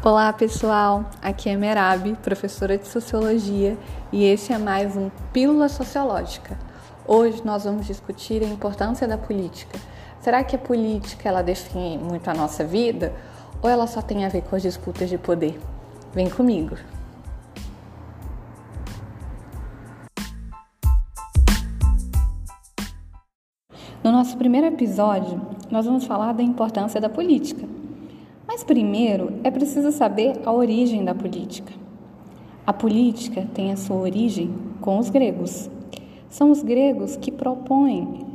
Olá pessoal, aqui é Merab, professora de Sociologia, e esse é mais um Pílula Sociológica. Hoje nós vamos discutir a importância da política. Será que a política ela define muito a nossa vida ou ela só tem a ver com as disputas de poder? Vem comigo! No nosso primeiro episódio, nós vamos falar da importância da política. Mas primeiro é preciso saber a origem da política. A política tem a sua origem com os gregos. São os gregos que propõem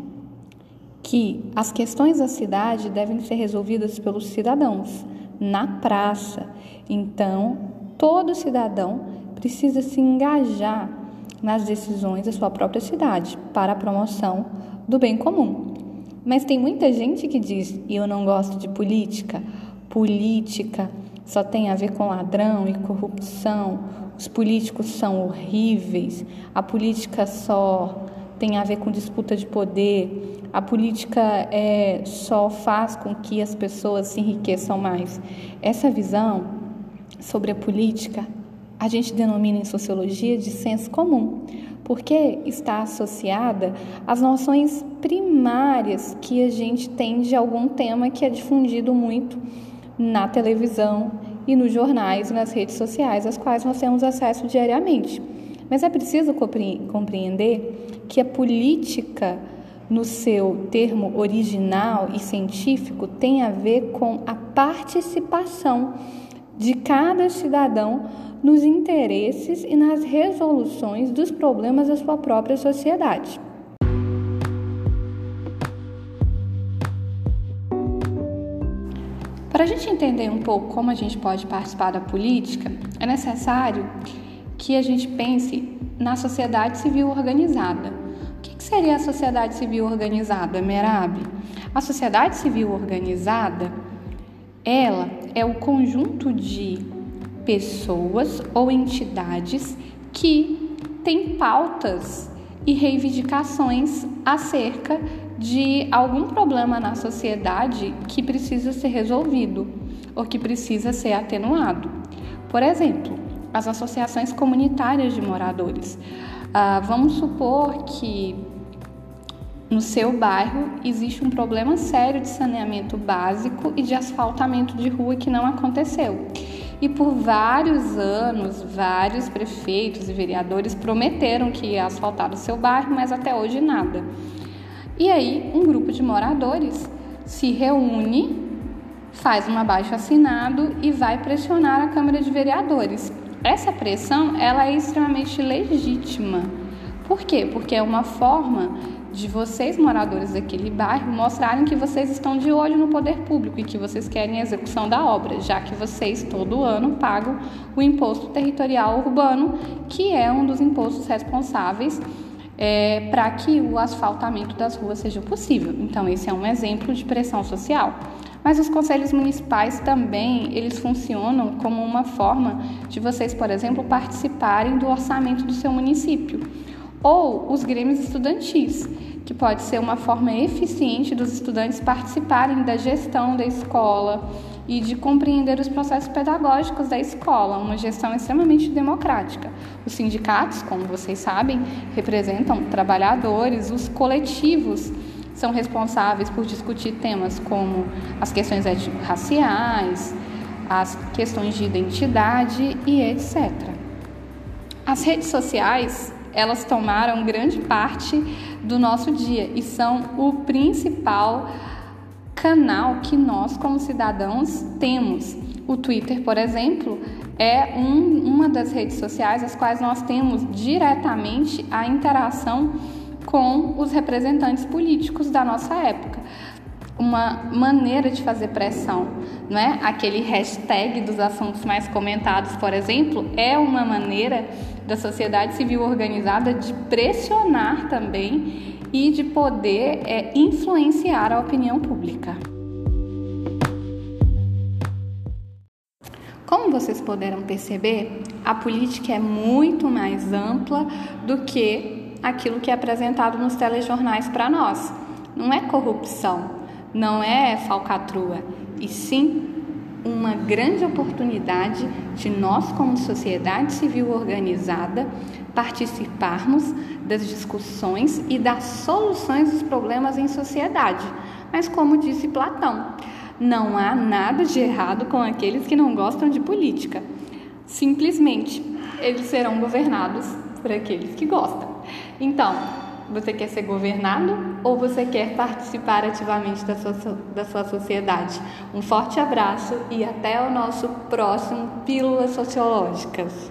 que as questões da cidade devem ser resolvidas pelos cidadãos na praça. Então, todo cidadão precisa se engajar nas decisões da sua própria cidade para a promoção do bem comum. Mas tem muita gente que diz: eu não gosto de política política só tem a ver com ladrão e corrupção, os políticos são horríveis, a política só tem a ver com disputa de poder, a política é, só faz com que as pessoas se enriqueçam mais. Essa visão sobre a política a gente denomina em sociologia de senso comum, porque está associada às noções primárias que a gente tem de algum tema que é difundido muito na televisão e nos jornais e nas redes sociais, às quais nós temos acesso diariamente. Mas é preciso compreender que a política, no seu termo original e científico, tem a ver com a participação de cada cidadão nos interesses e nas resoluções dos problemas da sua própria sociedade. Para a gente entender um pouco como a gente pode participar da política, é necessário que a gente pense na sociedade civil organizada. O que seria a sociedade civil organizada, Merab? A sociedade civil organizada, ela é o conjunto de pessoas ou entidades que têm pautas e reivindicações acerca de algum problema na sociedade que precisa ser resolvido ou que precisa ser atenuado. Por exemplo, as associações comunitárias de moradores. Ah, vamos supor que no seu bairro existe um problema sério de saneamento básico e de asfaltamento de rua que não aconteceu. E por vários anos, vários prefeitos e vereadores prometeram que ia asfaltar o seu bairro, mas até hoje nada. E aí, um grupo de moradores se reúne, faz um abaixo assinado e vai pressionar a Câmara de Vereadores. Essa pressão, ela é extremamente legítima. Por quê? Porque é uma forma de vocês, moradores daquele bairro, mostrarem que vocês estão de olho no poder público e que vocês querem a execução da obra, já que vocês todo ano pagam o imposto territorial urbano, que é um dos impostos responsáveis é, para que o asfaltamento das ruas seja possível. Então, esse é um exemplo de pressão social. Mas os conselhos municipais também, eles funcionam como uma forma de vocês, por exemplo, participarem do orçamento do seu município. Ou os grêmios estudantis, que pode ser uma forma eficiente dos estudantes participarem da gestão da escola e de compreender os processos pedagógicos da escola, uma gestão extremamente democrática. Os sindicatos, como vocês sabem, representam trabalhadores, os coletivos são responsáveis por discutir temas como as questões étnico-raciais, as questões de identidade e etc. As redes sociais elas tomaram grande parte do nosso dia e são o principal canal que nós, como cidadãos, temos. O Twitter, por exemplo, é um, uma das redes sociais as quais nós temos diretamente a interação com os representantes políticos da nossa época uma maneira de fazer pressão, não é? Aquele hashtag dos assuntos mais comentados, por exemplo, é uma maneira da sociedade civil organizada de pressionar também e de poder é, influenciar a opinião pública. Como vocês poderão perceber, a política é muito mais ampla do que aquilo que é apresentado nos telejornais para nós. Não é corrupção, não é falcatrua, e sim uma grande oportunidade de nós, como sociedade civil organizada, participarmos das discussões e das soluções dos problemas em sociedade. Mas, como disse Platão, não há nada de errado com aqueles que não gostam de política. Simplesmente, eles serão governados por aqueles que gostam. Então, você quer ser governado ou você quer participar ativamente da sua, da sua sociedade? Um forte abraço e até o nosso próximo Pílulas Sociológicas.